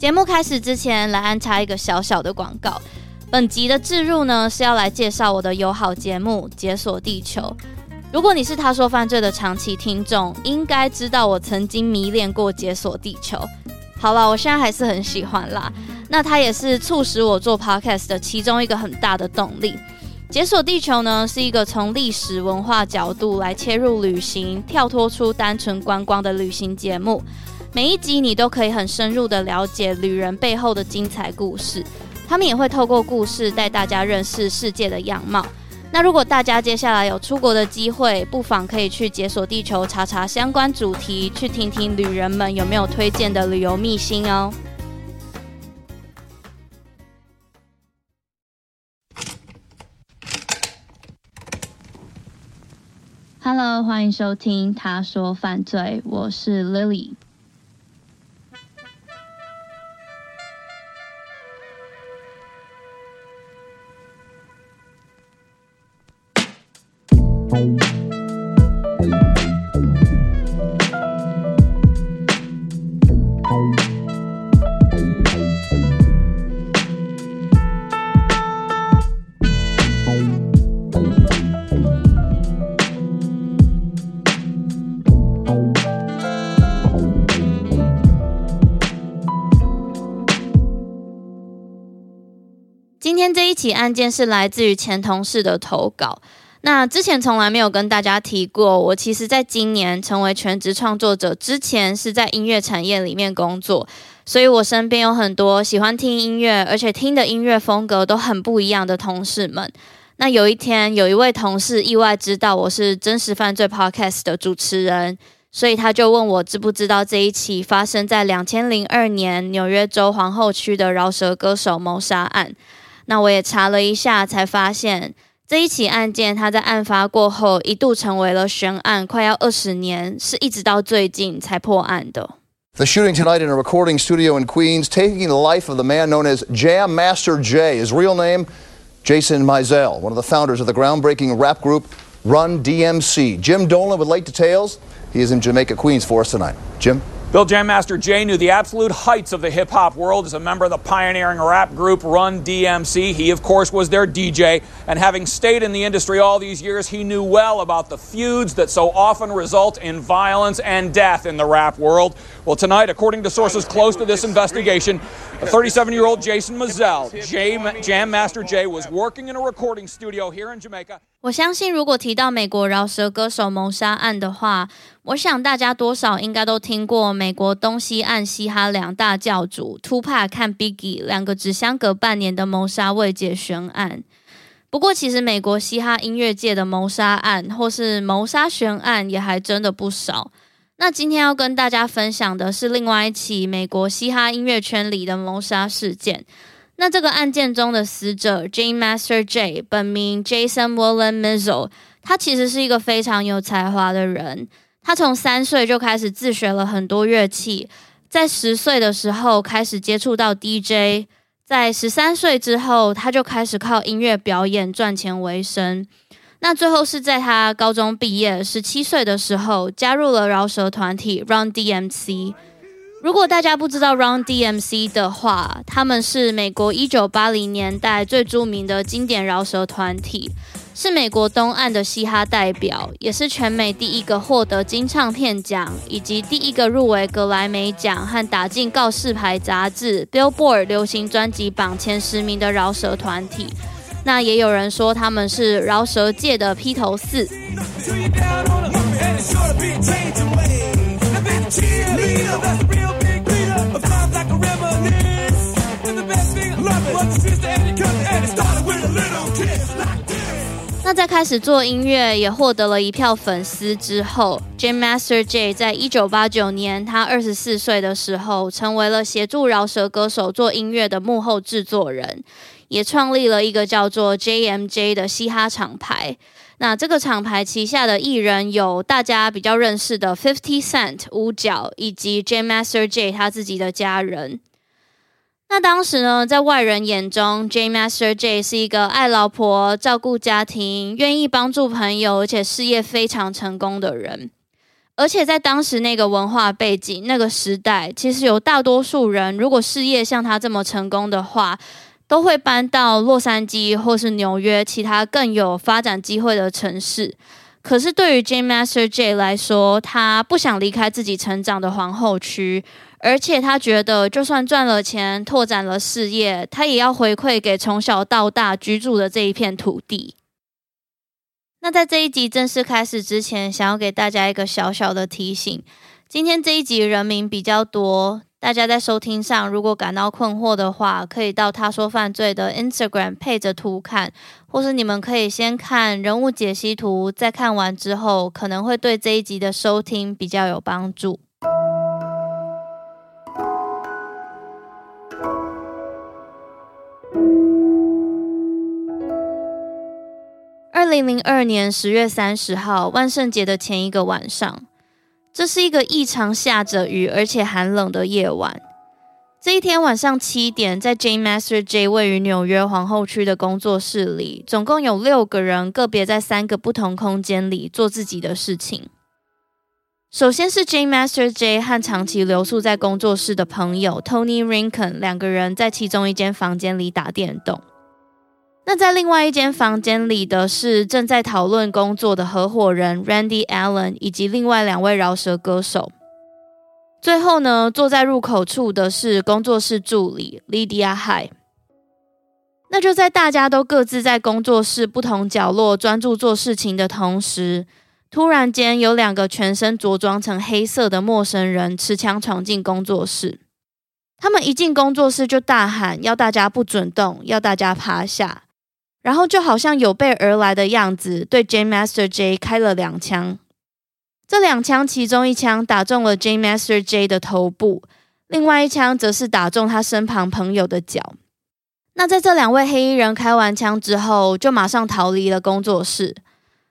节目开始之前，来安插一个小小的广告。本集的置入呢，是要来介绍我的友好节目《解锁地球》。如果你是他说犯罪的长期听众，应该知道我曾经迷恋过《解锁地球》。好了，我现在还是很喜欢啦。那它也是促使我做 podcast 的其中一个很大的动力。《解锁地球》呢，是一个从历史文化角度来切入旅行，跳脱出单纯观光的旅行节目。每一集你都可以很深入的了解旅人背后的精彩故事，他们也会透过故事带大家认识世界的样貌。那如果大家接下来有出国的机会，不妨可以去解锁地球查查相关主题，去听听旅人们有没有推荐的旅游秘辛哦。Hello，欢迎收听《他说犯罪》，我是 Lily。今天这一起案件是来自于前同事的投稿。那之前从来没有跟大家提过，我其实在今年成为全职创作者之前，是在音乐产业里面工作，所以我身边有很多喜欢听音乐，而且听的音乐风格都很不一样的同事们。那有一天，有一位同事意外知道我是真实犯罪 Podcast 的主持人，所以他就问我知不知道这一起发生在两千零二年纽约州皇后区的饶舌歌手谋杀案。那我也查了一下，才发现。这一起案件，它在案发过后一度成为了悬案，快要二十年，是一直到最近才破案的。The shooting tonight in a recording studio in Queens, taking the life of the man known as Jam Master Jay. His real name, Jason Mizell, one of the founders of the groundbreaking rap group Run DMC. Jim Dolan with late details. He is in Jamaica, Queens for us tonight. Jim? Bill Jam Master Jay knew the absolute heights of the hip hop world as a member of the pioneering rap group Run DMC. He, of course, was their DJ, and having stayed in the industry all these years, he knew well about the feuds that so often result in violence and death in the rap world. Well, tonight, according to sources close to this investigation, 37 year old Jason Mizell, Jam Master Jay, was working in a recording studio here in Jamaica. 我相信，如果提到美国饶舌歌手谋杀案的话， 我想大家多少应该都听过美国东西岸嘻哈两大教主 Tupac 和 Biggie 两个只相隔半年的谋杀未解悬案。不过，其实美国嘻哈音乐界的谋杀案或是谋杀悬案也还真的不少。那今天要跟大家分享的是另外一起美国嘻哈音乐圈里的谋杀事件。那这个案件中的死者 j a n e Master Jay，本名 Jason William Mizell，他其实是一个非常有才华的人。他从三岁就开始自学了很多乐器，在十岁的时候开始接触到 DJ，在十三岁之后，他就开始靠音乐表演赚钱为生。那最后是在他高中毕业十七岁的时候，加入了饶舌团体 Run DMC。如果大家不知道 Run DMC 的话，他们是美国一九八零年代最著名的经典饶舌团体，是美国东岸的嘻哈代表，也是全美第一个获得金唱片奖，以及第一个入围格莱美奖和打进告示牌杂志 Billboard 流行专辑榜前十名的饶舌团体。那也有人说他们是饶舌界的披头四。那在开始做音乐，也获得了一票粉丝之后，Jam Master J. 在一九八九年，他二十四岁的时候，成为了协助饶舌歌手做音乐的幕后制作人，也创立了一个叫做 JMJ 的嘻哈厂牌。那这个厂牌旗下的艺人有大家比较认识的 Fifty Cent 五角，以及 Jam Master J. 他自己的家人。那当时呢，在外人眼中，Jam Master J 是一个爱老婆、照顾家庭、愿意帮助朋友，而且事业非常成功的人。而且在当时那个文化背景、那个时代，其实有大多数人如果事业像他这么成功的话，都会搬到洛杉矶或是纽约其他更有发展机会的城市。可是对于 Jam Master J 来说，他不想离开自己成长的皇后区，而且他觉得就算赚了钱、拓展了事业，他也要回馈给从小到大居住的这一片土地。那在这一集正式开始之前，想要给大家一个小小的提醒：今天这一集人名比较多，大家在收听上如果感到困惑的话，可以到他说犯罪的 Instagram 配着图看，或是你们可以先看人物解析图，在看完之后，可能会对这一集的收听比较有帮助。二零零二年十月三十号，万圣节的前一个晚上，这是一个异常下着雨而且寒冷的夜晚。这一天晚上七点，在 Jam Master J 位于纽约皇后区的工作室里，总共有六个人，个别在三个不同空间里做自己的事情。首先是 Jam Master J 和长期留宿在工作室的朋友 Tony Rinken 两个人在其中一间房间里打电动。那在另外一间房间里的是正在讨论工作的合伙人 Randy Allen 以及另外两位饶舌歌手。最后呢，坐在入口处的是工作室助理 Lydia High。那就在大家都各自在工作室不同角落专注做事情的同时，突然间有两个全身着装成黑色的陌生人持枪闯进工作室。他们一进工作室就大喊，要大家不准动，要大家趴下。然后就好像有备而来的样子，对 J Master J 开了两枪。这两枪其中一枪打中了 J Master J 的头部，另外一枪则是打中他身旁朋友的脚。那在这两位黑衣人开完枪之后，就马上逃离了工作室。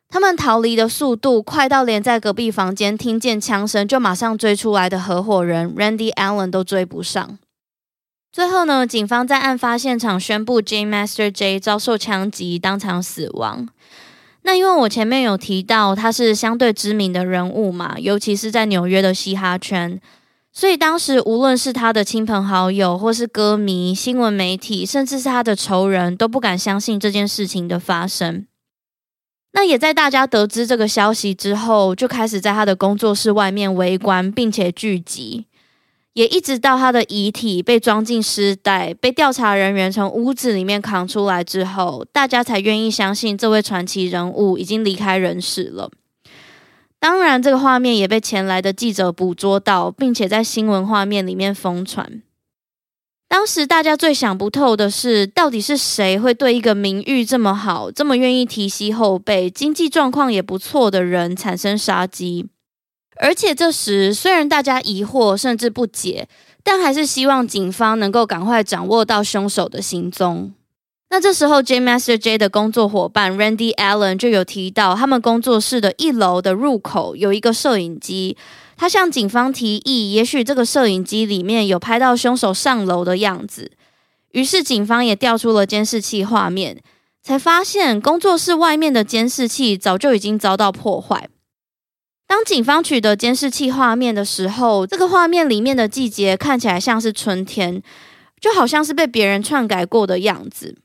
他们逃离的速度快到连在隔壁房间听见枪声就马上追出来的合伙人 Randy Allen 都追不上。最后呢，警方在案发现场宣布 J Master J 遭受枪击，当场死亡。那因为我前面有提到他是相对知名的人物嘛，尤其是在纽约的嘻哈圈，所以当时无论是他的亲朋好友，或是歌迷、新闻媒体，甚至是他的仇人，都不敢相信这件事情的发生。那也在大家得知这个消息之后，就开始在他的工作室外面围观，并且聚集。也一直到他的遗体被装进尸袋，被调查人员从屋子里面扛出来之后，大家才愿意相信这位传奇人物已经离开人世了。当然，这个画面也被前来的记者捕捉到，并且在新闻画面里面疯传。当时大家最想不透的是，到底是谁会对一个名誉这么好、这么愿意提携后辈、经济状况也不错的人产生杀机？而且这时，虽然大家疑惑甚至不解，但还是希望警方能够赶快掌握到凶手的行踪。那这时候，J Master J 的工作伙伴 Randy Allen 就有提到，他们工作室的一楼的入口有一个摄影机，他向警方提议，也许这个摄影机里面有拍到凶手上楼的样子。于是，警方也调出了监视器画面，才发现工作室外面的监视器早就已经遭到破坏。当警方取得监视器画面的时候，这个画面里面的季节看起来像是春天，就好像是被别人篡改过的样子。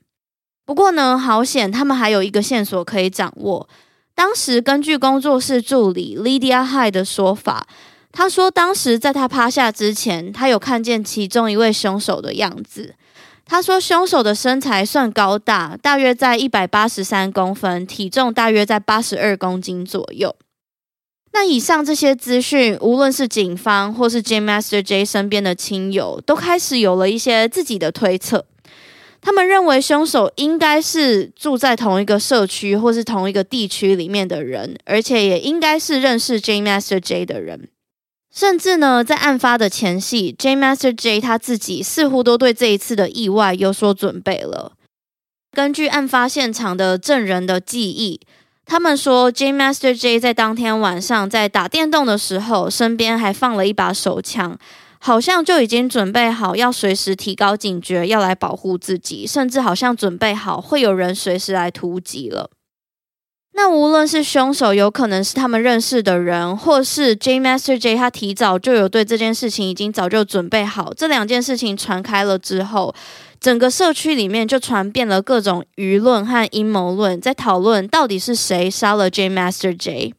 不过呢，好险，他们还有一个线索可以掌握。当时根据工作室助理 Lydia High 的说法，他说当时在他趴下之前，他有看见其中一位凶手的样子。他说凶手的身材算高大，大约在一百八十三公分，体重大约在八十二公斤左右。那以上这些资讯，无论是警方或是 J Master J 身边的亲友，都开始有了一些自己的推测。他们认为凶手应该是住在同一个社区或是同一个地区里面的人，而且也应该是认识 J Master J 的人。甚至呢，在案发的前夕，J Master J 他自己似乎都对这一次的意外有所准备了。根据案发现场的证人的记忆。他们说，J Master J 在当天晚上在打电动的时候，身边还放了一把手枪，好像就已经准备好要随时提高警觉，要来保护自己，甚至好像准备好会有人随时来突击了。那无论是凶手有可能是他们认识的人，或是 J Master J 他提早就有对这件事情已经早就准备好。这两件事情传开了之后，整个社区里面就传遍了各种舆论和阴谋论，在讨论到底是谁杀了 J Master J。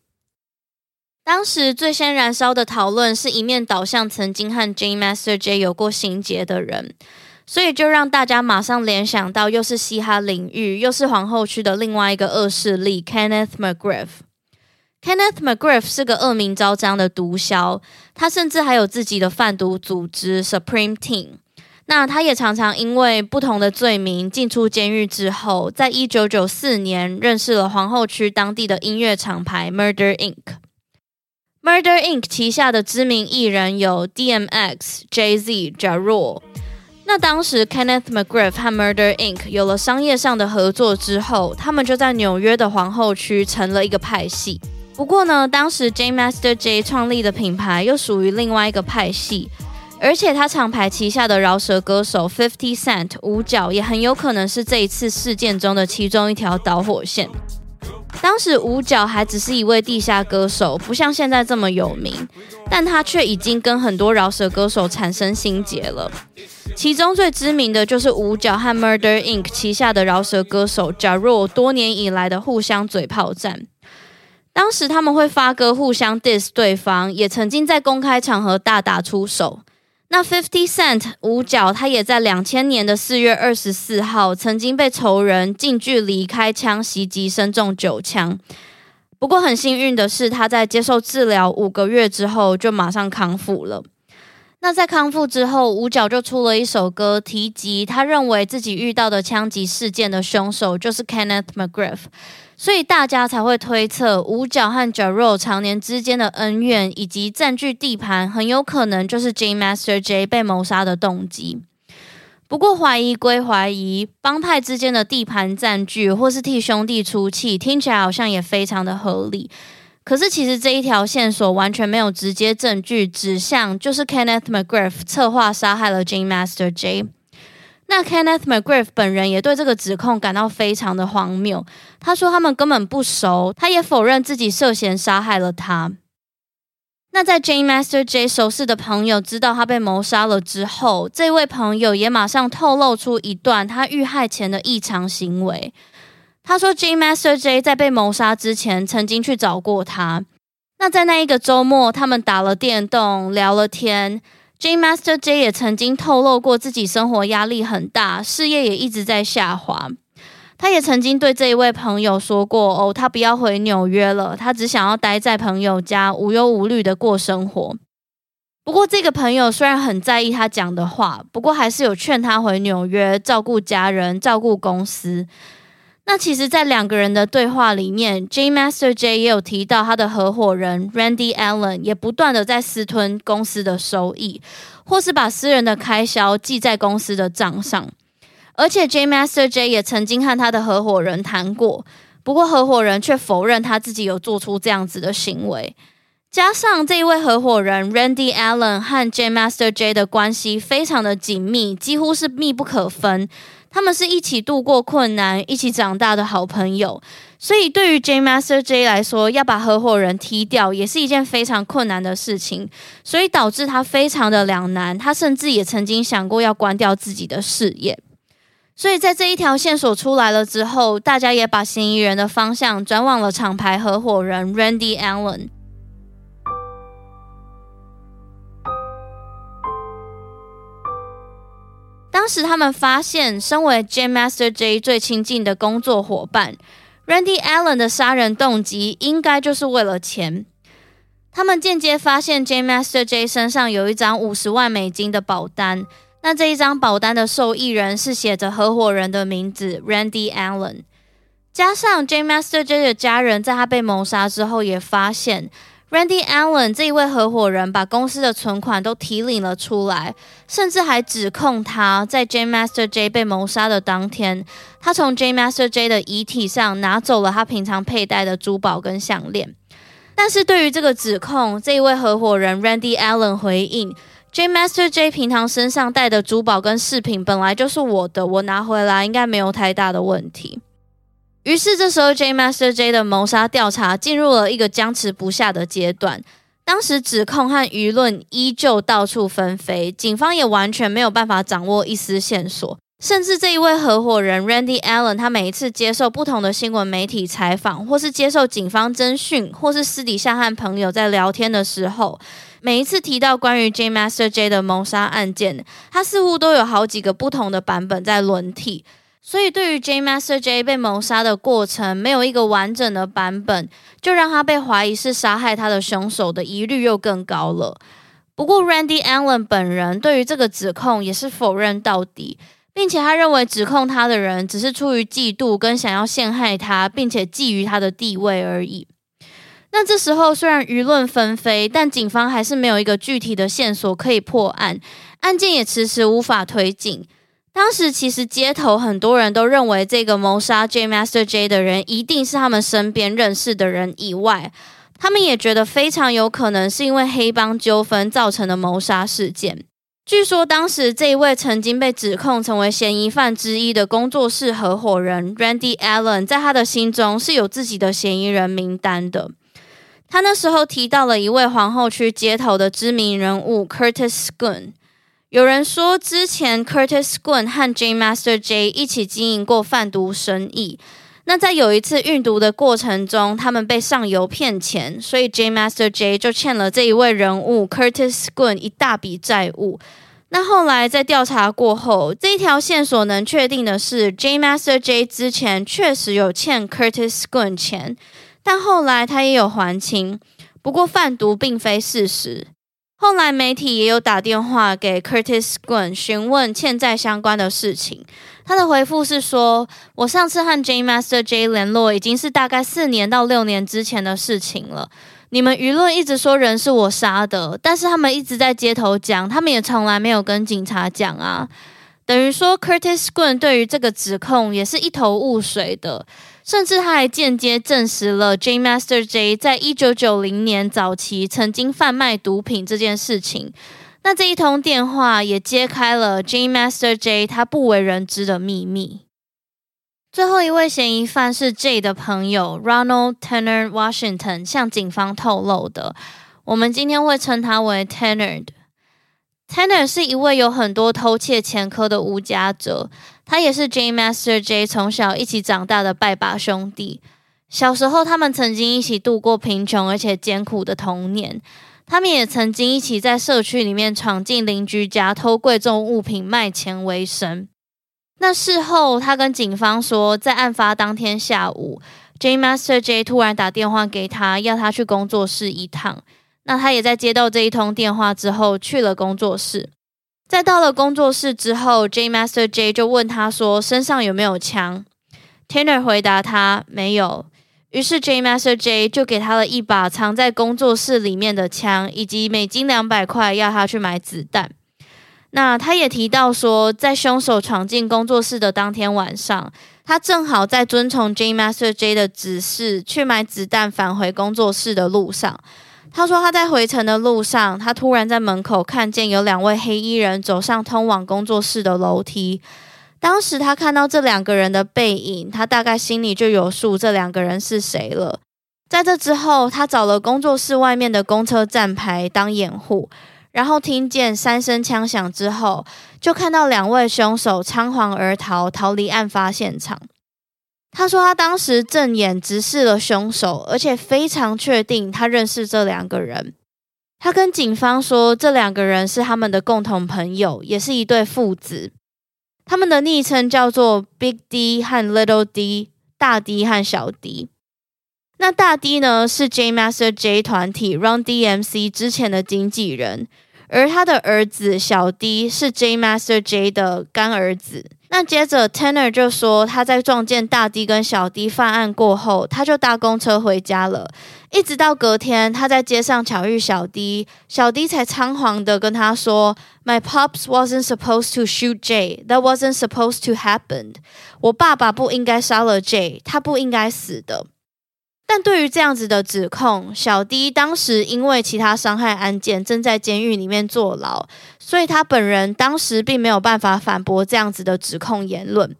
当时最先燃烧的讨论是一面倒向曾经和 J Master J 有过心结的人。所以就让大家马上联想到，又是嘻哈领域，又是皇后区的另外一个恶势力 Kenneth McGriff。Kenneth McGriff 是个恶名昭彰的毒枭，他甚至还有自己的贩毒组织 Supreme Team。那他也常常因为不同的罪名进出监狱之后，在一九九四年认识了皇后区当地的音乐厂牌 Murder Inc。Murder Inc 旗下的知名艺人有 DMX、Jay-Z、Ja Rule。那当时，Kenneth McGriff 和 Murder Inc 有了商业上的合作之后，他们就在纽约的皇后区成了一个派系。不过呢，当时 J Master J 创立的品牌又属于另外一个派系，而且他厂牌旗下的饶舌歌手 Fifty Cent 五角也很有可能是这一次事件中的其中一条导火线。当时五角还只是一位地下歌手，不像现在这么有名，但他却已经跟很多饶舌歌手产生心结了。其中最知名的就是五角和 Murder Inc 旗下的饶舌歌手 Ja Rule 多年以来的互相嘴炮战。当时他们会发歌互相 diss 对方，也曾经在公开场合大打出手。那 Fifty Cent 五角他也在两千年的四月二十四号曾经被仇人近距离开枪袭击，身中九枪。不过很幸运的是，他在接受治疗五个月之后就马上康复了。那在康复之后，五角就出了一首歌，提及他认为自己遇到的枪击事件的凶手就是 Kenneth McGriff，所以大家才会推测五角和 j a r o 常年之间的恩怨以及占据地盘，很有可能就是 J Master J 被谋杀的动机。不过怀疑归怀疑，帮派之间的地盘占据或是替兄弟出气，听起来好像也非常的合理。可是，其实这一条线索完全没有直接证据指向，就是 Kenneth McGriff 策划杀害了 J Master J。那 Kenneth McGriff 本人也对这个指控感到非常的荒谬。他说他们根本不熟，他也否认自己涉嫌杀害了他。那在 Jane Master J 熟识的朋友知道他被谋杀了之后，这位朋友也马上透露出一段他遇害前的异常行为。他说，Jane Master J 在被谋杀之前曾经去找过他。那在那一个周末，他们打了电动，聊了天。J Master J 也曾经透露过自己生活压力很大，事业也一直在下滑。他也曾经对这一位朋友说过：“哦，他不要回纽约了，他只想要待在朋友家，无忧无虑的过生活。”不过，这个朋友虽然很在意他讲的话，不过还是有劝他回纽约，照顾家人，照顾公司。那其实，在两个人的对话里面，J Master J 也有提到他的合伙人 Randy Allen 也不断的在私吞公司的收益，或是把私人的开销记在公司的账上。而且，J Master J 也曾经和他的合伙人谈过，不过合伙人却否认他自己有做出这样子的行为。加上这一位合伙人 Randy Allen 和 J Master J 的关系非常的紧密，几乎是密不可分。他们是一起度过困难、一起长大的好朋友，所以对于 J Master J 来说，要把合伙人踢掉也是一件非常困难的事情，所以导致他非常的两难。他甚至也曾经想过要关掉自己的事业。所以在这一条线索出来了之后，大家也把嫌疑人的方向转往了厂牌合伙人 Randy Allen。当时他们发现，身为 J Master J 最亲近的工作伙伴 Randy Allen 的杀人动机，应该就是为了钱。他们间接发现 J Master J 身上有一张五十万美金的保单，那这一张保单的受益人是写着合伙人的名字 Randy Allen。加上 J Master J 的家人在他被谋杀之后，也发现。Randy Allen 这一位合伙人把公司的存款都提领了出来，甚至还指控他在 J Master J 被谋杀的当天，他从 J Master J 的遗体上拿走了他平常佩戴的珠宝跟项链。但是对于这个指控，这一位合伙人 Randy Allen 回应：J Master J 平常身上戴的珠宝跟饰品本来就是我的，我拿回来应该没有太大的问题。于是这时候，J Master J 的谋杀调查进入了一个僵持不下的阶段。当时指控和舆论依旧到处纷飞，警方也完全没有办法掌握一丝线索。甚至这一位合伙人 Randy Allen，他每一次接受不同的新闻媒体采访，或是接受警方侦讯，或是私底下和朋友在聊天的时候，每一次提到关于 J Master J 的谋杀案件，他似乎都有好几个不同的版本在轮替。所以，对于 J Master J 被谋杀的过程，没有一个完整的版本，就让他被怀疑是杀害他的凶手的疑虑又更高了。不过，Randy Allen 本人对于这个指控也是否认到底，并且他认为指控他的人只是出于嫉妒跟想要陷害他，并且觊觎他的地位而已。那这时候，虽然舆论纷飞，但警方还是没有一个具体的线索可以破案，案件也迟迟无法推进。当时其实街头很多人都认为，这个谋杀 J Master J 的人一定是他们身边认识的人以外，他们也觉得非常有可能是因为黑帮纠纷造成的谋杀事件。据说当时这一位曾经被指控成为嫌疑犯之一的工作室合伙人 Randy Allen，在他的心中是有自己的嫌疑人名单的。他那时候提到了一位皇后区街头的知名人物 Curtis Gunn。有人说，之前 Curtis Gunn 和 J Master J 一起经营过贩毒生意。那在有一次运毒的过程中，他们被上游骗钱，所以 J Master J 就欠了这一位人物 Curtis Gunn 一大笔债务。那后来在调查过后，这一条线索能确定的是，J Master J 之前确实有欠 Curtis Gunn 钱，但后来他也有还清。不过贩毒并非事实。后来媒体也有打电话给 Curtis Gunn 询问欠债相关的事情，他的回复是说：“我上次和 J Master J 联络已经是大概四年到六年之前的事情了。你们舆论一直说人是我杀的，但是他们一直在街头讲，他们也从来没有跟警察讲啊。等于说 Curtis Gunn 对于这个指控也是一头雾水的。”甚至他还间接证实了 J Master J 在一九九零年早期曾经贩卖毒品这件事情。那这一通电话也揭开了 J Master J 他不为人知的秘密。最后一位嫌疑犯是 J 的朋友 Ronald Tanner Washington 向警方透露的，我们今天会称他为 Tanner。Tanner 是一位有很多偷窃前科的无家者，他也是 J Master J 从小一起长大的拜把兄弟。小时候，他们曾经一起度过贫穷而且艰苦的童年。他们也曾经一起在社区里面闯进邻居家偷贵重物品卖钱为生。那事后，他跟警方说，在案发当天下午，J Master J 突然打电话给他，要他去工作室一趟。那他也在接到这一通电话之后去了工作室，在到了工作室之后，J Master J 就问他说身上有没有枪，Tanner 回答他没有，于是 J Master J 就给他了一把藏在工作室里面的枪，以及美金两百块要他去买子弹。那他也提到说，在凶手闯进工作室的当天晚上，他正好在遵从 J Master J 的指示去买子弹返回工作室的路上。他说他在回程的路上，他突然在门口看见有两位黑衣人走上通往工作室的楼梯。当时他看到这两个人的背影，他大概心里就有数，这两个人是谁了。在这之后，他找了工作室外面的公车站牌当掩护，然后听见三声枪响之后，就看到两位凶手仓皇而逃，逃离案发现场。他说，他当时正眼直视了凶手，而且非常确定他认识这两个人。他跟警方说，这两个人是他们的共同朋友，也是一对父子。他们的昵称叫做 Big D 和 Little D，大 D 和小 D。那大 D 呢，是 J Master J 团体 Run DMC 之前的经纪人，而他的儿子小 D 是 J Master J 的干儿子。那接着，Tanner 就说他在撞见大 D 跟小 D 犯案过后，他就搭公车回家了。一直到隔天，他在街上巧遇小 D，小 D 才仓皇的跟他说：“My pops wasn't supposed to shoot Jay. That wasn't supposed to happen. 我爸爸不应该杀了 Jay，他不应该死的。”但对于这样子的指控，小 D 当时因为其他伤害案件正在监狱里面坐牢，所以他本人当时并没有办法反驳这样子的指控言论。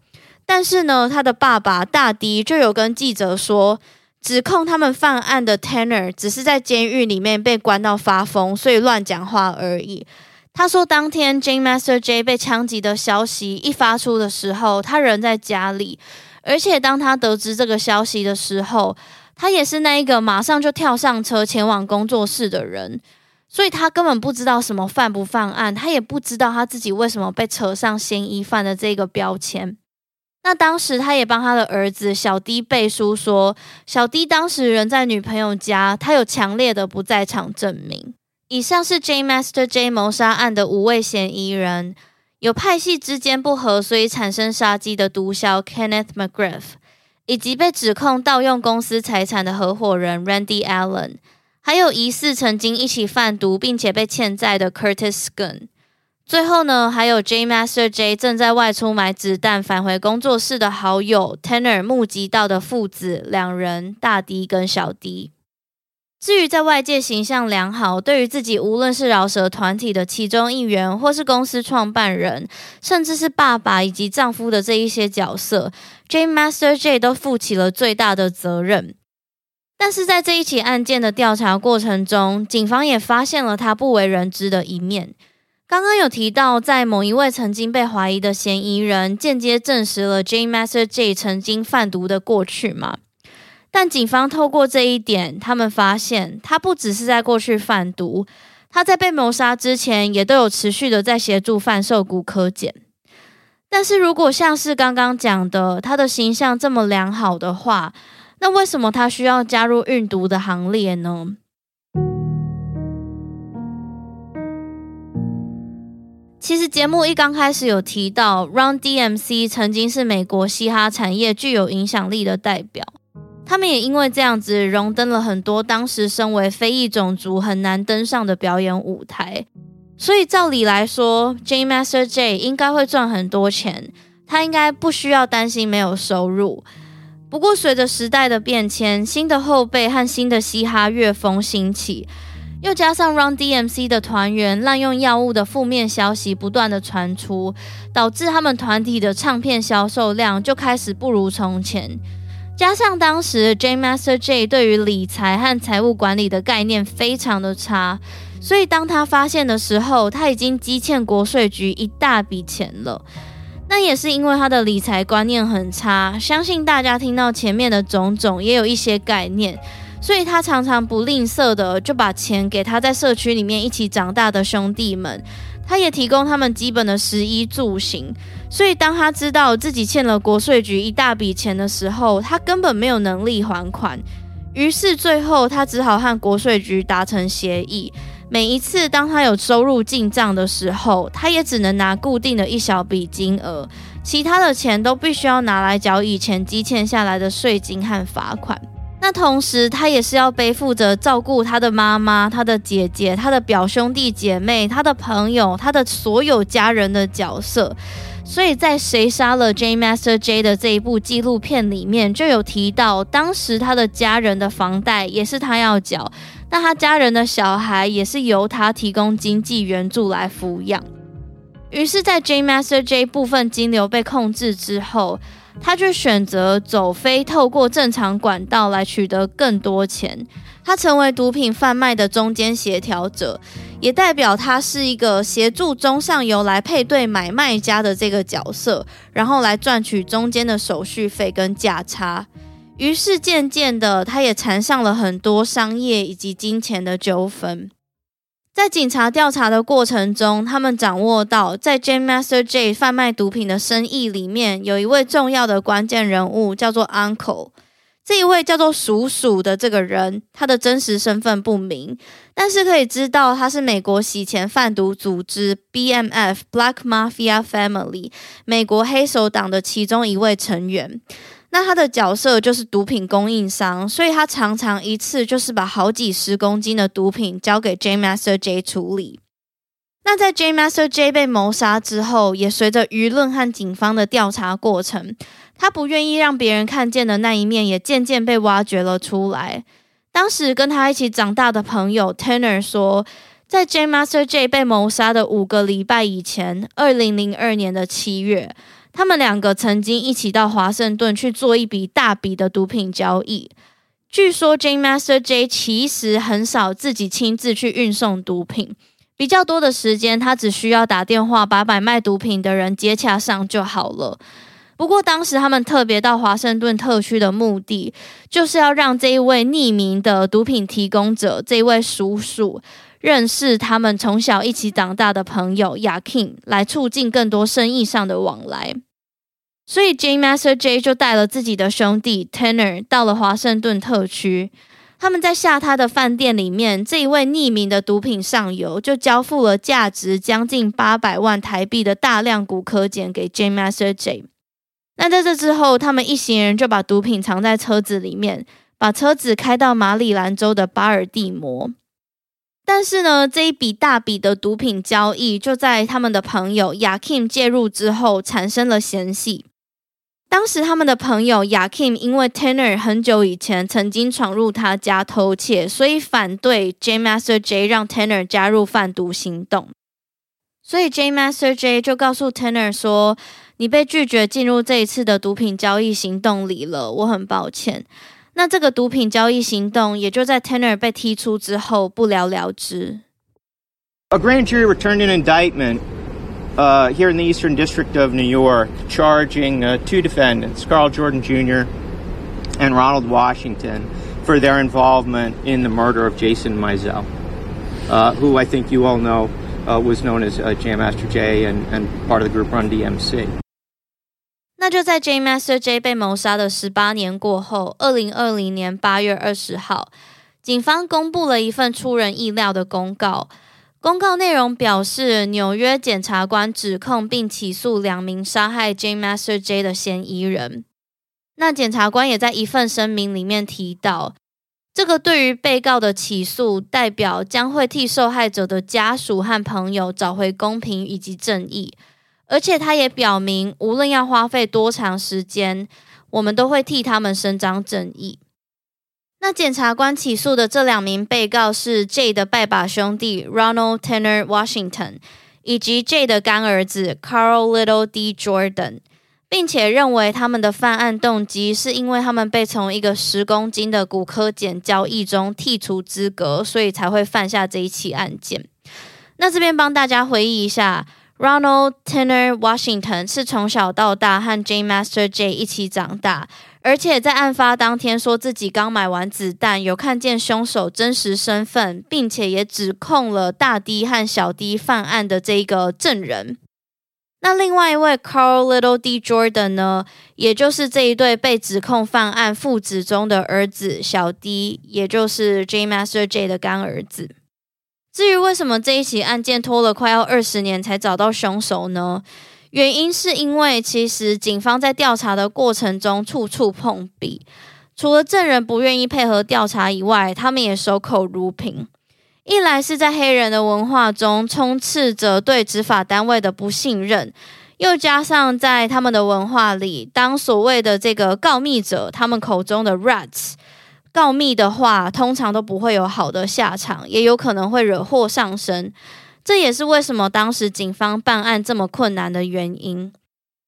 但是呢，他的爸爸大 D 就有跟记者说，指控他们犯案的 Tanner 只是在监狱里面被关到发疯，所以乱讲话而已。他说，当天 Jam Master J 被枪击的消息一发出的时候，他人在家里，而且当他得知这个消息的时候，他也是那一个马上就跳上车前往工作室的人，所以他根本不知道什么犯不犯案，他也不知道他自己为什么被扯上嫌疑犯的这个标签。那当时，他也帮他的儿子小 D 背书说，小 D 当时人在女朋友家，他有强烈的不在场证明。以上是 J Master J 谋杀案的五位嫌疑人，有派系之间不和，所以产生杀机的毒枭 Kenneth McGriff，以及被指控盗用公司财产的合伙人 Randy Allen，还有疑似曾经一起贩毒并且被欠债的 Curtis Gunn。最后呢，还有 Jam Master J 正在外出买子弹返回工作室的好友 Tanner 目击到的父子两人，大 D 跟小 D。至于在外界形象良好，对于自己无论是饶舌团体的其中一员，或是公司创办人，甚至是爸爸以及丈夫的这一些角色 J Master J 都负起了最大的责任。但是在这一起案件的调查过程中，警方也发现了他不为人知的一面。刚刚有提到，在某一位曾经被怀疑的嫌疑人间接证实了 J Master J 曾经贩毒的过去嘛？但警方透过这一点，他们发现他不只是在过去贩毒，他在被谋杀之前也都有持续的在协助贩售古柯碱。但是如果像是刚刚讲的，他的形象这么良好的话，那为什么他需要加入运毒的行列呢？其实节目一刚开始有提到，Run DMC 曾经是美国嘻哈产业具有影响力的代表，他们也因为这样子荣登了很多当时身为非裔种族很难登上的表演舞台。所以照理来说，J Master Jay 应该会赚很多钱，他应该不需要担心没有收入。不过随着时代的变迁，新的后辈和新的嘻哈乐风兴起。又加上 Run DMC 的团员滥用药物的负面消息不断的传出，导致他们团体的唱片销售量就开始不如从前。加上当时 J Master Jay 对于理财和财务管理的概念非常的差，所以当他发现的时候，他已经积欠国税局一大笔钱了。那也是因为他的理财观念很差，相信大家听到前面的种种也有一些概念。所以他常常不吝啬的就把钱给他在社区里面一起长大的兄弟们，他也提供他们基本的食衣住行。所以当他知道自己欠了国税局一大笔钱的时候，他根本没有能力还款。于是最后他只好和国税局达成协议，每一次当他有收入进账的时候，他也只能拿固定的一小笔金额，其他的钱都必须要拿来缴以前积欠下来的税金和罚款。那同时，他也是要背负着照顾他的妈妈、他的姐姐、他的表兄弟姐妹、他的朋友、他的所有家人的角色。所以在《谁杀了 J Master J》的这一部纪录片里面，就有提到，当时他的家人的房贷也是他要缴，那他家人的小孩也是由他提供经济援助来抚养。于是，在 J Master J 部分金流被控制之后，他却选择走非透过正常管道来取得更多钱，他成为毒品贩卖的中间协调者，也代表他是一个协助中上游来配对买卖家的这个角色，然后来赚取中间的手续费跟价差。于是渐渐的，他也缠上了很多商业以及金钱的纠纷。在警察调查的过程中，他们掌握到，在 Jam Master Jay 贩卖毒品的生意里面，有一位重要的关键人物，叫做 Uncle。这一位叫做鼠鼠的这个人，他的真实身份不明，但是可以知道他是美国洗钱贩毒组织 BMF Black Mafia Family 美国黑手党的其中一位成员。那他的角色就是毒品供应商，所以他常常一次就是把好几十公斤的毒品交给 J Master J 处理。那在 J Master J 被谋杀之后，也随着舆论和警方的调查过程，他不愿意让别人看见的那一面也渐渐被挖掘了出来。当时跟他一起长大的朋友 Tanner 说，在 J Master J 被谋杀的五个礼拜以前，二零零二年的七月。他们两个曾经一起到华盛顿去做一笔大笔的毒品交易。据说 Jam Master J 其实很少自己亲自去运送毒品，比较多的时间他只需要打电话把买卖毒品的人接洽上就好了。不过当时他们特别到华盛顿特区的目的，就是要让这一位匿名的毒品提供者，这位叔叔认识他们从小一起长大的朋友 Yakin，来促进更多生意上的往来。所以，Jam Master Jay 就带了自己的兄弟 Tanner 到了华盛顿特区。他们在下榻的饭店里面，这一位匿名的毒品上游就交付了价值将近八百万台币的大量古柯碱给 Jam Master Jay。那在这之后，他们一行人就把毒品藏在车子里面，把车子开到马里兰州的巴尔的摩。但是呢，这一笔大笔的毒品交易就在他们的朋友 Yakin 介入之后产生了嫌隙。当时他们的朋友雅 Kim 因为 Tanner 很久以前曾经闯入他家偷窃，所以反对 J Master J 让 Tanner 加入贩毒行动。所以 J Master J 就告诉 Tanner 说：“你被拒绝进入这一次的毒品交易行动里了，我很抱歉。”那这个毒品交易行动也就在 Tanner 被踢出之后不了了之。A grand jury returned an indictment. Uh, here in the Eastern District of New York, charging uh, two defendants, Carl Jordan Jr. and Ronald Washington, for their involvement in the murder of Jason Mizell, uh, who I think you all know uh, was known as uh, Jam Master Jay and, and part of the group Run DMC. 那就在 Jam Master Jay 被谋杀的十八年过后，二零二零年八月二十号，警方公布了一份出人意料的公告。 公告内容表示，纽约检察官指控并起诉两名杀害 Jam Master J 的嫌疑人。那检察官也在一份声明里面提到，这个对于被告的起诉，代表将会替受害者的家属和朋友找回公平以及正义。而且他也表明，无论要花费多长时间，我们都会替他们伸张正义。那检察官起诉的这两名被告是 J 的拜把兄弟 Ronald Tanner Washington，以及 J 的干儿子 Carl Little D Jordan，并且认为他们的犯案动机是因为他们被从一个十公斤的骨科检交易中剔除资格，所以才会犯下这一起案件。那这边帮大家回忆一下，Ronald Tanner Washington 是从小到大和 J Master J 一起长大。而且在案发当天，说自己刚买完子弹，有看见凶手真实身份，并且也指控了大 D 和小 D 犯案的这个证人。那另外一位 Carl Little D Jordan 呢，也就是这一对被指控犯案父子中的儿子小 D，也就是 J Master J 的干儿子。至于为什么这一起案件拖了快要二十年才找到凶手呢？原因是因为，其实警方在调查的过程中处处碰壁，除了证人不愿意配合调查以外，他们也守口如瓶。一来是在黑人的文化中充斥着对执法单位的不信任，又加上在他们的文化里，当所谓的这个告密者，他们口中的 rats 告密的话，通常都不会有好的下场，也有可能会惹祸上身。这也是为什么当时警方办案这么困难的原因。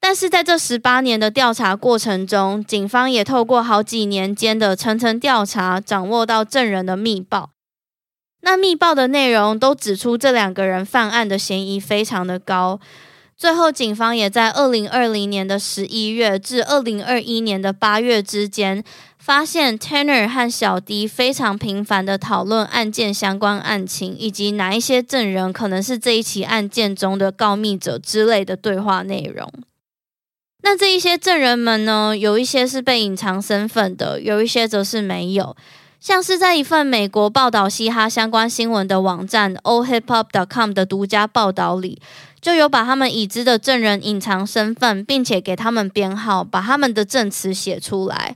但是在这十八年的调查过程中，警方也透过好几年间的层层调查，掌握到证人的密报。那密报的内容都指出这两个人犯案的嫌疑非常的高。最后，警方也在二零二零年的十一月至二零二一年的八月之间。发现 Tanner 和小 D 非常频繁地讨论案件相关案情，以及哪一些证人可能是这一起案件中的告密者之类的对话内容。那这一些证人们呢，有一些是被隐藏身份的，有一些则是没有。像是在一份美国报道嘻哈相关新闻的网站 oldhiphop.com 的独家报道里，就有把他们已知的证人隐藏身份，并且给他们编号，把他们的证词写出来。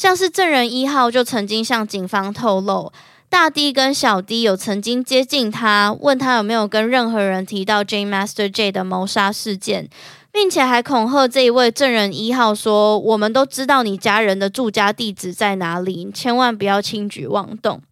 像是证人一号就曾经向警方透露，大 D 跟小 D 有曾经接近他，问他有没有跟任何人提到 J Master J 的谋杀事件，并且还恐吓这一位证人一号说：“我们都知道你家人的住家地址在哪里，千万不要轻举妄动。”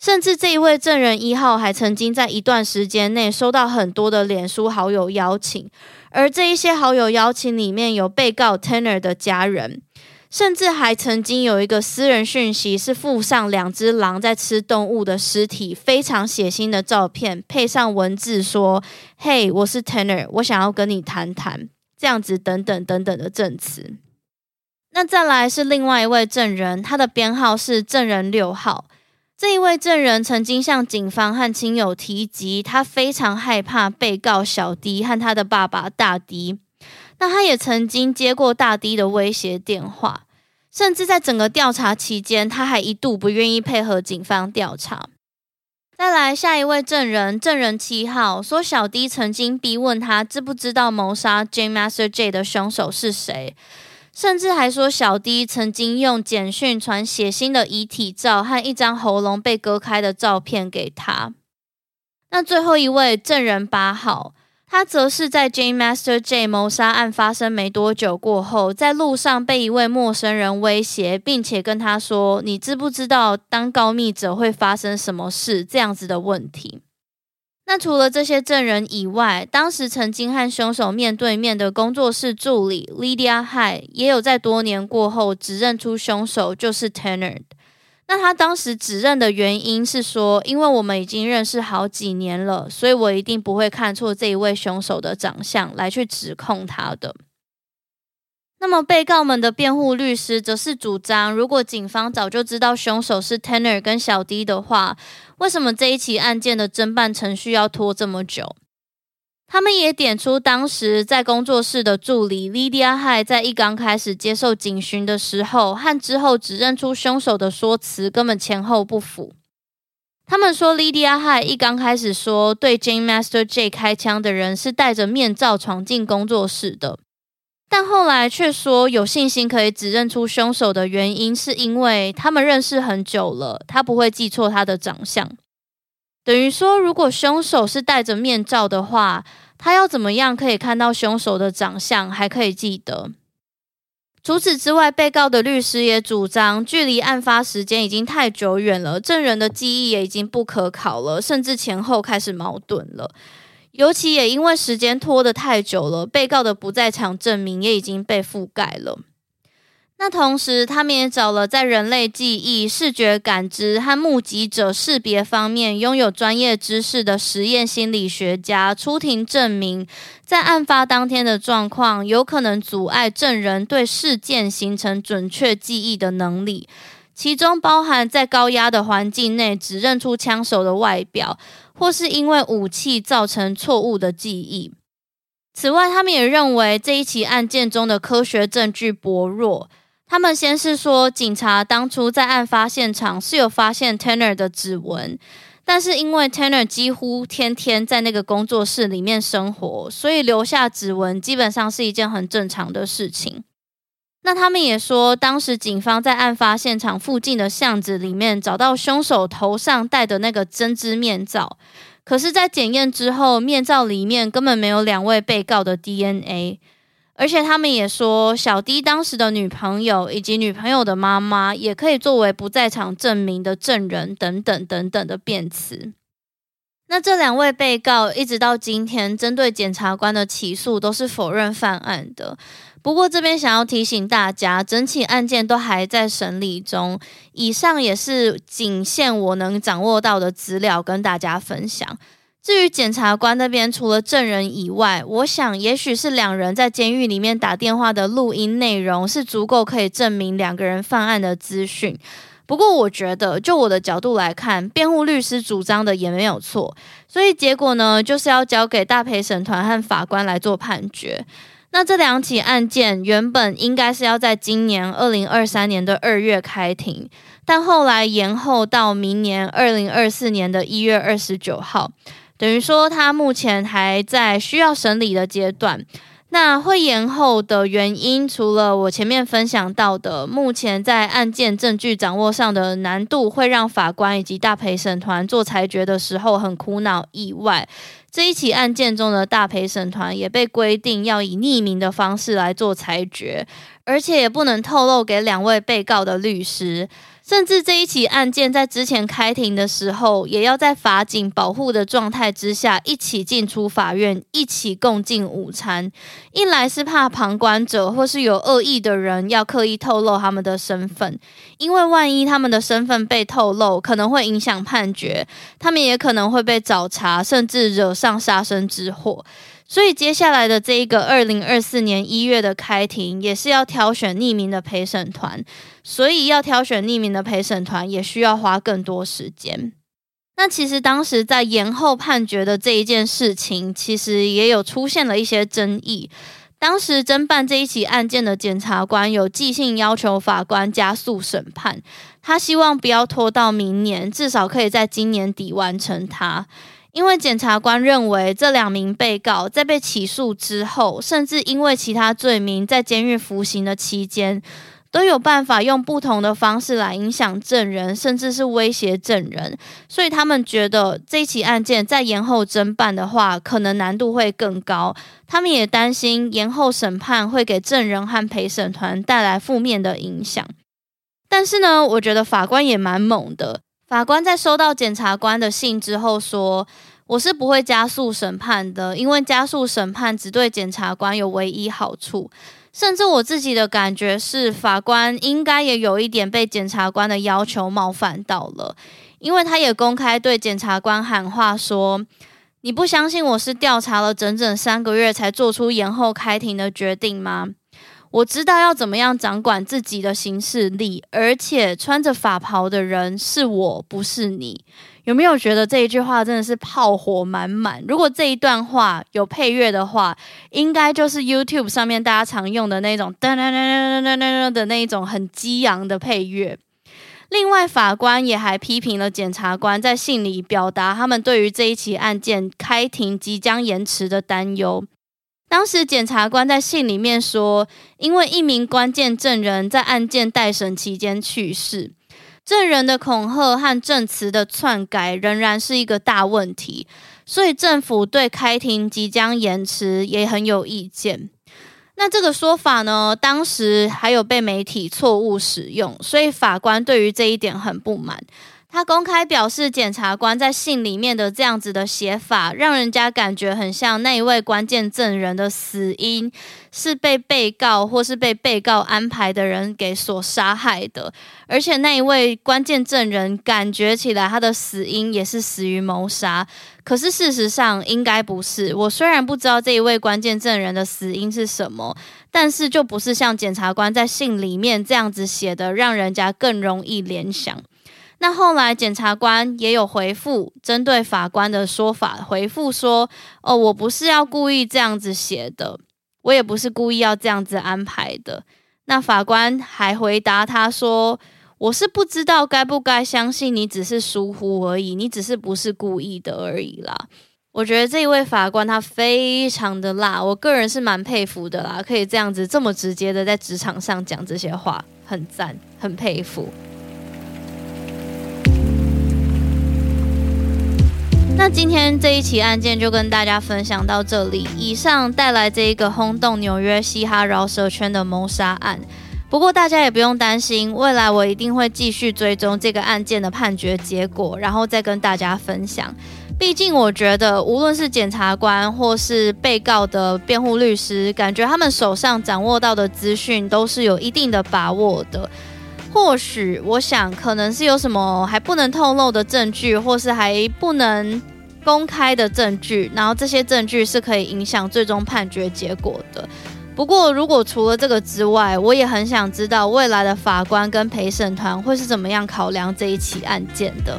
甚至这一位证人一号还曾经在一段时间内收到很多的脸书好友邀请，而这一些好友邀请里面有被告 Tanner 的家人，甚至还曾经有一个私人讯息是附上两只狼在吃动物的尸体，非常血腥的照片，配上文字说：“嘿，我是 Tanner，我想要跟你谈谈。”这样子等等等等的证词。那再来是另外一位证人，他的编号是证人六号。这一位证人曾经向警方和亲友提及，他非常害怕被告小迪和他的爸爸大迪。那他也曾经接过大 D 的威胁电话，甚至在整个调查期间，他还一度不愿意配合警方调查。再来下一位证人，证人七号说，小 D 曾经逼问他知不知道谋杀 Jam Master J 的凶手是谁。甚至还说，小 D 曾经用简讯传血腥的遗体照和一张喉咙被割开的照片给他。那最后一位证人八号，他则是在 Jam Master J 谋杀案发生没多久过后，在路上被一位陌生人威胁，并且跟他说：“你知不知道当告密者会发生什么事？”这样子的问题。那除了这些证人以外，当时曾经和凶手面对面的工作室助理 Lydia Hai 也有在多年过后指认出凶手就是 Tanner。那他当时指认的原因是说，因为我们已经认识好几年了，所以我一定不会看错这一位凶手的长相来去指控他的。那么，被告们的辩护律师则是主张，如果警方早就知道凶手是 Tanner 跟小 D 的话，为什么这一起案件的侦办程序要拖这么久？他们也点出，当时在工作室的助理 Lydia Hai 在一刚开始接受警询的时候，和之后指认出凶手的说辞根本前后不符。他们说，Lydia Hai 一刚开始说对 Jam Master J 开枪的人是戴着面罩闯进工作室的。但后来却说有信心可以指认出凶手的原因，是因为他们认识很久了，他不会记错他的长相。等于说，如果凶手是戴着面罩的话，他要怎么样可以看到凶手的长相，还可以记得？除此之外，被告的律师也主张，距离案发时间已经太久远了，证人的记忆也已经不可考了，甚至前后开始矛盾了。尤其也因为时间拖得太久了，被告的不在场证明也已经被覆盖了。那同时，他们也找了在人类记忆、视觉感知和目击者识别方面拥有专业知识的实验心理学家出庭证明，在案发当天的状况有可能阻碍证人对事件形成准确记忆的能力，其中包含在高压的环境内指认出枪手的外表。或是因为武器造成错误的记忆。此外，他们也认为这一起案件中的科学证据薄弱。他们先是说，警察当初在案发现场是有发现 Tanner 的指纹，但是因为 Tanner 几乎天天在那个工作室里面生活，所以留下指纹基本上是一件很正常的事情。那他们也说，当时警方在案发现场附近的巷子里面找到凶手头上戴的那个针织面罩，可是，在检验之后，面罩里面根本没有两位被告的 DNA。而且他们也说，小 D 当时的女朋友以及女朋友的妈妈也可以作为不在场证明的证人等等等等的辩词。那这两位被告一直到今天，针对检察官的起诉都是否认犯案的。不过这边想要提醒大家，整起案件都还在审理中。以上也是仅限我能掌握到的资料跟大家分享。至于检察官那边，除了证人以外，我想也许是两人在监狱里面打电话的录音内容是足够可以证明两个人犯案的资讯。不过我觉得，就我的角度来看，辩护律师主张的也没有错。所以结果呢，就是要交给大陪审团和法官来做判决。那这两起案件原本应该是要在今年二零二三年的二月开庭，但后来延后到明年二零二四年的一月二十九号，等于说他目前还在需要审理的阶段。那会延后的原因，除了我前面分享到的，目前在案件证据掌握上的难度会让法官以及大陪审团做裁决的时候很苦恼以外，这一起案件中的大陪审团也被规定要以匿名的方式来做裁决，而且也不能透露给两位被告的律师。甚至这一起案件在之前开庭的时候，也要在法警保护的状态之下一起进出法院，一起共进午餐。一来是怕旁观者或是有恶意的人要刻意透露他们的身份，因为万一他们的身份被透露，可能会影响判决，他们也可能会被找茬，甚至惹上杀身之祸。所以接下来的这一个二零二四年一月的开庭，也是要挑选匿名的陪审团。所以要挑选匿名的陪审团，也需要花更多时间。那其实当时在延后判决的这一件事情，其实也有出现了一些争议。当时侦办这一起案件的检察官有即兴要求法官加速审判，他希望不要拖到明年，至少可以在今年底完成它。因为检察官认为，这两名被告在被起诉之后，甚至因为其他罪名在监狱服刑的期间，都有办法用不同的方式来影响证人，甚至是威胁证人。所以他们觉得这起案件在延后侦办的话，可能难度会更高。他们也担心延后审判会给证人和陪审团带来负面的影响。但是呢，我觉得法官也蛮猛的。法官在收到检察官的信之后说：“我是不会加速审判的，因为加速审判只对检察官有唯一好处。甚至我自己的感觉是，法官应该也有一点被检察官的要求冒犯到了，因为他也公开对检察官喊话说：‘你不相信我是调查了整整三个月才做出延后开庭的决定吗？’”我知道要怎么样掌管自己的行事历，而且穿着法袍的人是我，不是你。有没有觉得这一句话真的是炮火满满？如果这一段话有配乐的话，应该就是 YouTube 上面大家常用的那种噔噔噔噔噔噔噔的那一种很激昂的配乐。另外，法官也还批评了检察官在信里表达他们对于这一起案件开庭即将延迟的担忧。当时检察官在信里面说，因为一名关键证人在案件待审期间去世，证人的恐吓和证词的篡改仍然是一个大问题，所以政府对开庭即将延迟也很有意见。那这个说法呢，当时还有被媒体错误使用，所以法官对于这一点很不满。他公开表示，检察官在信里面的这样子的写法，让人家感觉很像那一位关键证人的死因是被被告或是被被告安排的人给所杀害的，而且那一位关键证人感觉起来他的死因也是死于谋杀，可是事实上应该不是。我虽然不知道这一位关键证人的死因是什么，但是就不是像检察官在信里面这样子写的，让人家更容易联想。那后来检察官也有回复，针对法官的说法回复说：“哦，我不是要故意这样子写的，我也不是故意要这样子安排的。”那法官还回答他说：“我是不知道该不该相信你只是疏忽而已，你只是不是故意的而已啦。”我觉得这一位法官他非常的辣，我个人是蛮佩服的啦，可以这样子这么直接的在职场上讲这些话，很赞，很佩服。那今天这一起案件就跟大家分享到这里。以上带来这一个轰动纽约嘻哈饶舌圈的谋杀案。不过大家也不用担心，未来我一定会继续追踪这个案件的判决结果，然后再跟大家分享。毕竟我觉得，无论是检察官或是被告的辩护律师，感觉他们手上掌握到的资讯都是有一定的把握的。或许我想，可能是有什么还不能透露的证据，或是还不能公开的证据，然后这些证据是可以影响最终判决结果的。不过，如果除了这个之外，我也很想知道未来的法官跟陪审团会是怎么样考量这一起案件的。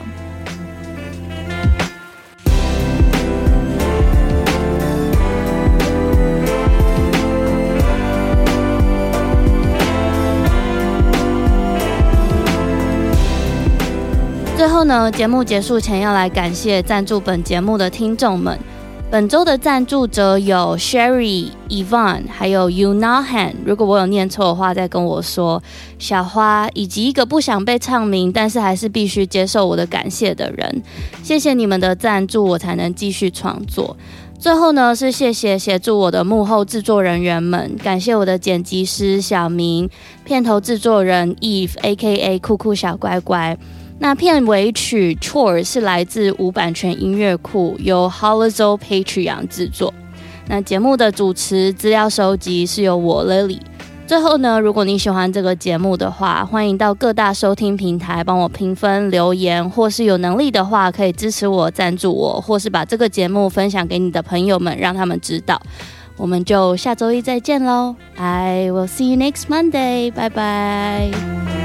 呢，节目结束前要来感谢赞助本节目的听众们。本周的赞助者有 Sherry、Yvonne，还有 Unahan。如果我有念错的话，再跟我说。小花以及一个不想被唱名，但是还是必须接受我的感谢的人。谢谢你们的赞助，我才能继续创作。最后呢，是谢谢协助我的幕后制作人员们，感谢我的剪辑师小明，片头制作人 Eve（A.K.A. 酷酷小乖乖）。那片尾曲《Chore》是来自无版权音乐库，由 Holozo Patreon 制作。那节目的主持、资料收集是由我 Lily。最后呢，如果你喜欢这个节目的话，欢迎到各大收听平台帮我评分、留言，或是有能力的话，可以支持我、赞助我，或是把这个节目分享给你的朋友们，让他们知道。我们就下周一再见喽！I will see you next Monday，拜拜。